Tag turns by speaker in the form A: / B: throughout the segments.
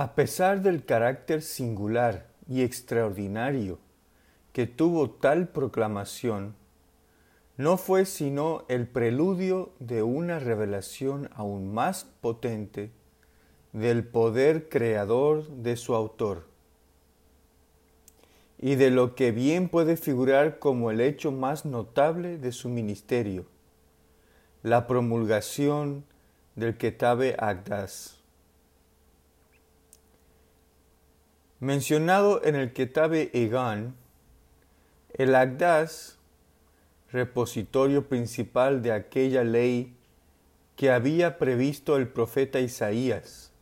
A: A pesar del carácter singular y extraordinario que tuvo tal proclamación, no fue sino el preludio de una revelación aún más potente del poder creador de su autor y de lo que bien puede figurar como el hecho más notable de su ministerio, la promulgación del Ketabe Agdas. Mencionado en el Ketabe Egan, el Agdas repositorio principal de aquella ley que había previsto el profeta Isaías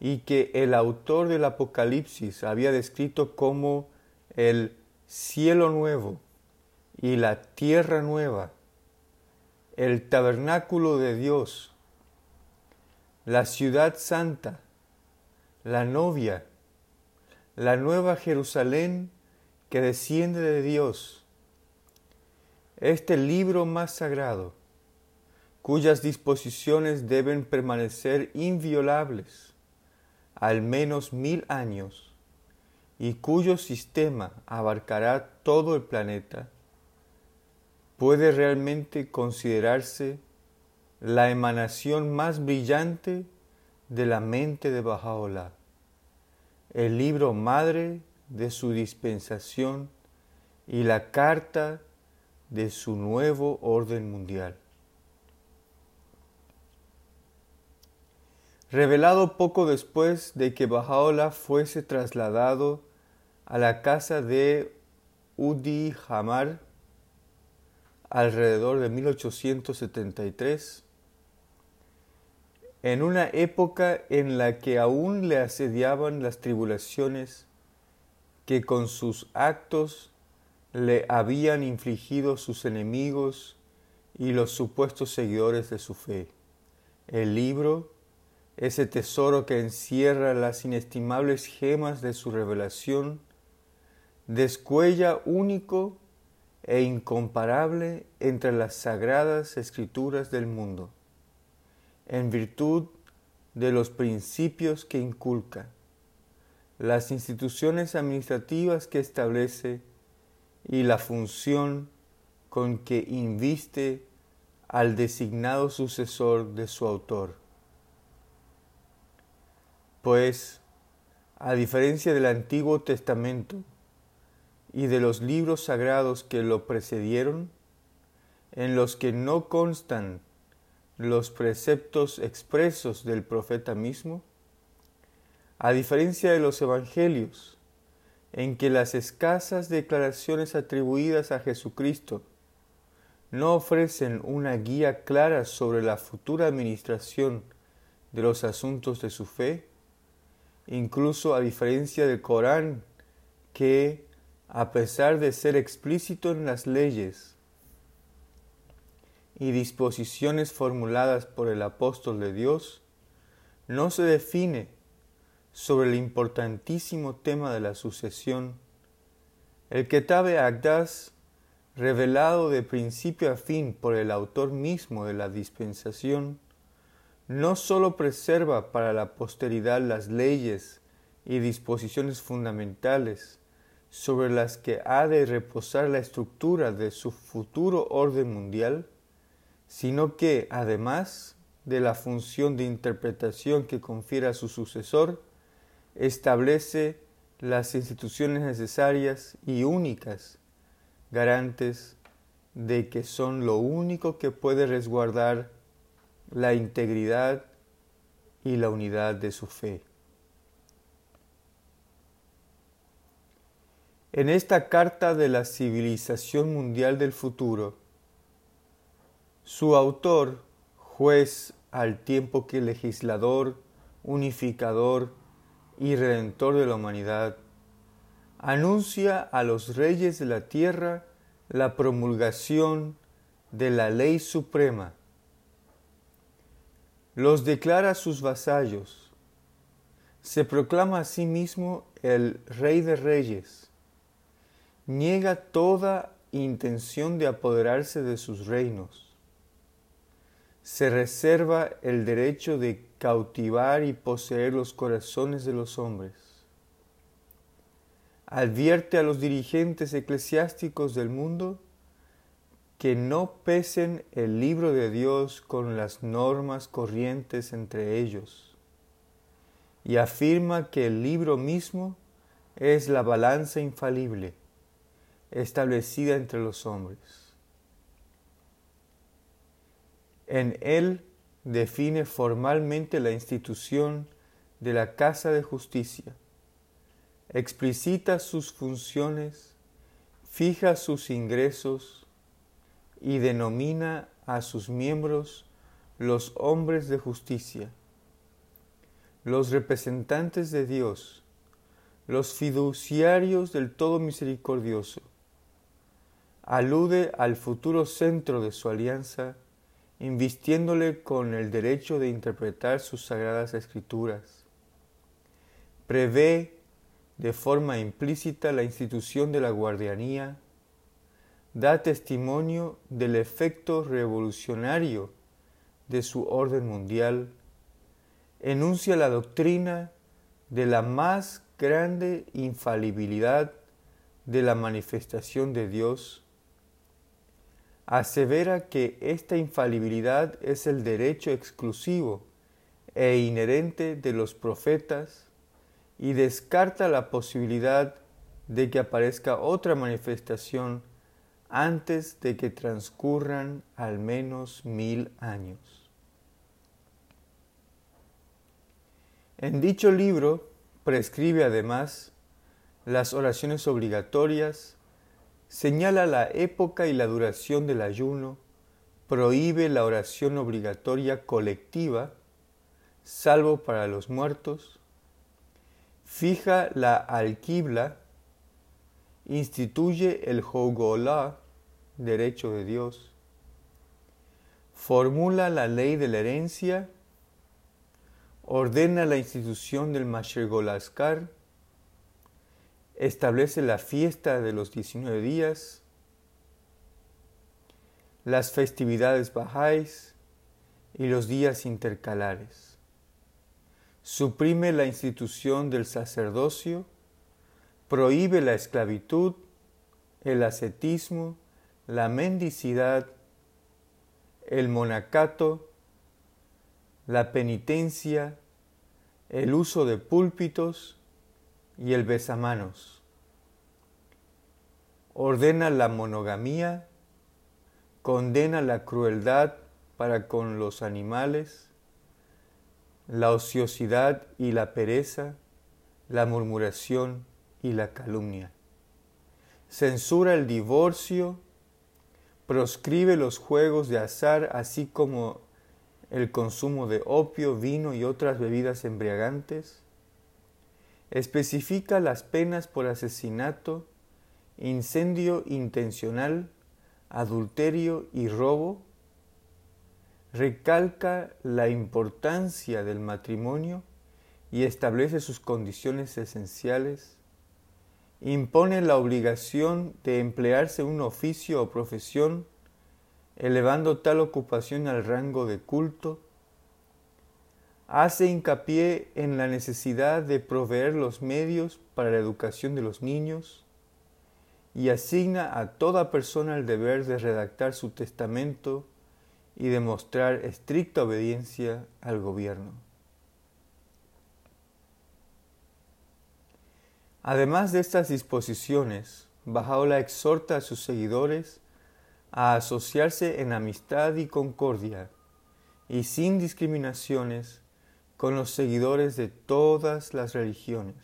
A: y que el autor del Apocalipsis había descrito como el cielo nuevo y la tierra nueva, el tabernáculo de Dios, la ciudad santa, la novia, la nueva Jerusalén que desciende de Dios, este libro más sagrado, cuyas disposiciones deben permanecer inviolables al menos mil años y cuyo sistema abarcará todo el planeta, puede realmente considerarse la emanación más brillante de la mente de Bajaola, el libro madre de su dispensación y la carta de su nuevo orden mundial. Revelado poco después de que Bajaola fuese trasladado a la casa de Udi Hamar alrededor de 1873, en una época en la que aún le asediaban las tribulaciones que con sus actos le habían infligido sus enemigos y los supuestos seguidores de su fe. El libro, ese tesoro que encierra las inestimables gemas de su revelación, descuella único e incomparable entre las sagradas escrituras del mundo, en virtud de los principios que inculca, las instituciones administrativas que establece y la función con que inviste al designado sucesor de su autor. Pues, a diferencia del Antiguo Testamento y de los libros sagrados que lo precedieron, en los que no constan los preceptos expresos del profeta mismo, a diferencia de los evangelios, en que las escasas declaraciones atribuidas a Jesucristo no ofrecen una guía clara sobre la futura administración de los asuntos de su fe, incluso a diferencia del Corán, que, a pesar de ser explícito en las leyes y disposiciones formuladas por el apóstol de Dios, no se define sobre el importantísimo tema de la sucesión, el Ketabe Agdas, revelado de principio a fin por el autor mismo de la dispensación, no sólo preserva para la posteridad las leyes y disposiciones fundamentales sobre las que ha de reposar la estructura de su futuro orden mundial, sino que, además de la función de interpretación que confiere a su sucesor, establece las instituciones necesarias y únicas, garantes de que son lo único que puede resguardar la integridad y la unidad de su fe. En esta carta de la civilización mundial del futuro, su autor, juez al tiempo que legislador, unificador, y redentor de la humanidad, anuncia a los reyes de la tierra la promulgación de la ley suprema, los declara sus vasallos, se proclama a sí mismo el rey de reyes, niega toda intención de apoderarse de sus reinos, se reserva el derecho de cautivar y poseer los corazones de los hombres. Advierte a los dirigentes eclesiásticos del mundo que no pesen el libro de Dios con las normas corrientes entre ellos, y afirma que el libro mismo es la balanza infalible establecida entre los hombres. En él define formalmente la institución de la Casa de Justicia, explicita sus funciones, fija sus ingresos, y denomina a sus miembros los hombres de justicia, los representantes de Dios, los fiduciarios del Todo Misericordioso. Alude al futuro centro de su alianza, invistiéndole con el derecho de interpretar sus sagradas escrituras. Prevé de forma implícita la institución de la guardianía, da testimonio del efecto revolucionario de su orden mundial, enuncia la doctrina de la más grande infalibilidad de la manifestación de Dios, asevera que esta infalibilidad es el derecho exclusivo e inherente de los profetas y descarta la posibilidad de que aparezca otra manifestación antes de que transcurran al menos mil años. En dicho libro prescribe además las oraciones obligatorias, señala la época y la duración del ayuno, prohíbe la oración obligatoria colectiva, salvo para los muertos, fija la alquibla instituye el Jogolá, derecho de Dios, formula la ley de la herencia, ordena la institución del Mashergolaskar, establece la fiesta de los 19 días, las festividades bajáis y los días intercalares. Suprime la institución del sacerdocio, prohíbe la esclavitud, el ascetismo, la mendicidad, el monacato, la penitencia, el uso de púlpitos y el besamanos. Ordena la monogamía, condena la crueldad para con los animales, la ociosidad y la pereza, la murmuración y la calumnia. Censura el divorcio, proscribe los juegos de azar, así como el consumo de opio, vino y otras bebidas embriagantes. Especifica las penas por asesinato, incendio intencional, adulterio y robo. Recalca la importancia del matrimonio y establece sus condiciones esenciales impone la obligación de emplearse un oficio o profesión, elevando tal ocupación al rango de culto, hace hincapié en la necesidad de proveer los medios para la educación de los niños y asigna a toda persona el deber de redactar su testamento y demostrar estricta obediencia al gobierno. Además de estas disposiciones, Bajaola exhorta a sus seguidores a asociarse en amistad y concordia y sin discriminaciones con los seguidores de todas las religiones.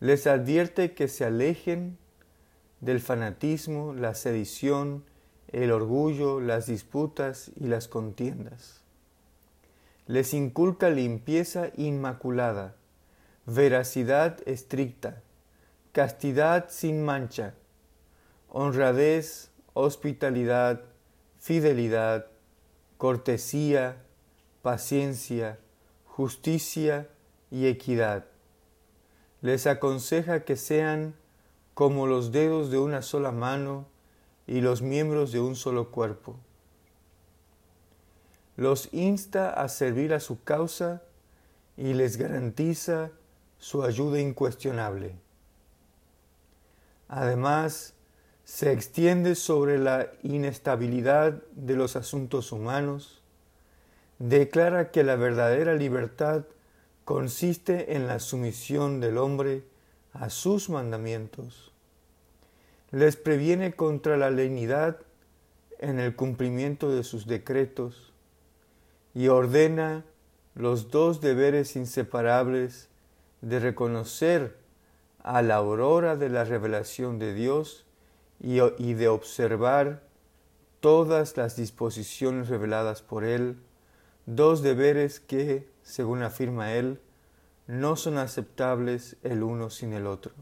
A: Les advierte que se alejen del fanatismo, la sedición, el orgullo, las disputas y las contiendas. Les inculca limpieza inmaculada, veracidad estricta, castidad sin mancha, honradez, hospitalidad, fidelidad, cortesía, paciencia, justicia y equidad. Les aconseja que sean como los dedos de una sola mano y los miembros de un solo cuerpo. los insta a servir a su causa y les garantiza su ayuda incuestionable. Además, se extiende sobre la inestabilidad de los asuntos humanos, declara que la verdadera libertad consiste en la sumisión del hombre a sus mandamientos, les previene contra la lenidad en el cumplimiento de sus decretos y ordena los dos deberes inseparables de reconocer a la aurora de la revelación de Dios y, de observar todas las disposiciones reveladas por Él, dos deberes que, según afirma Él, no son aceptables el uno sin el otro.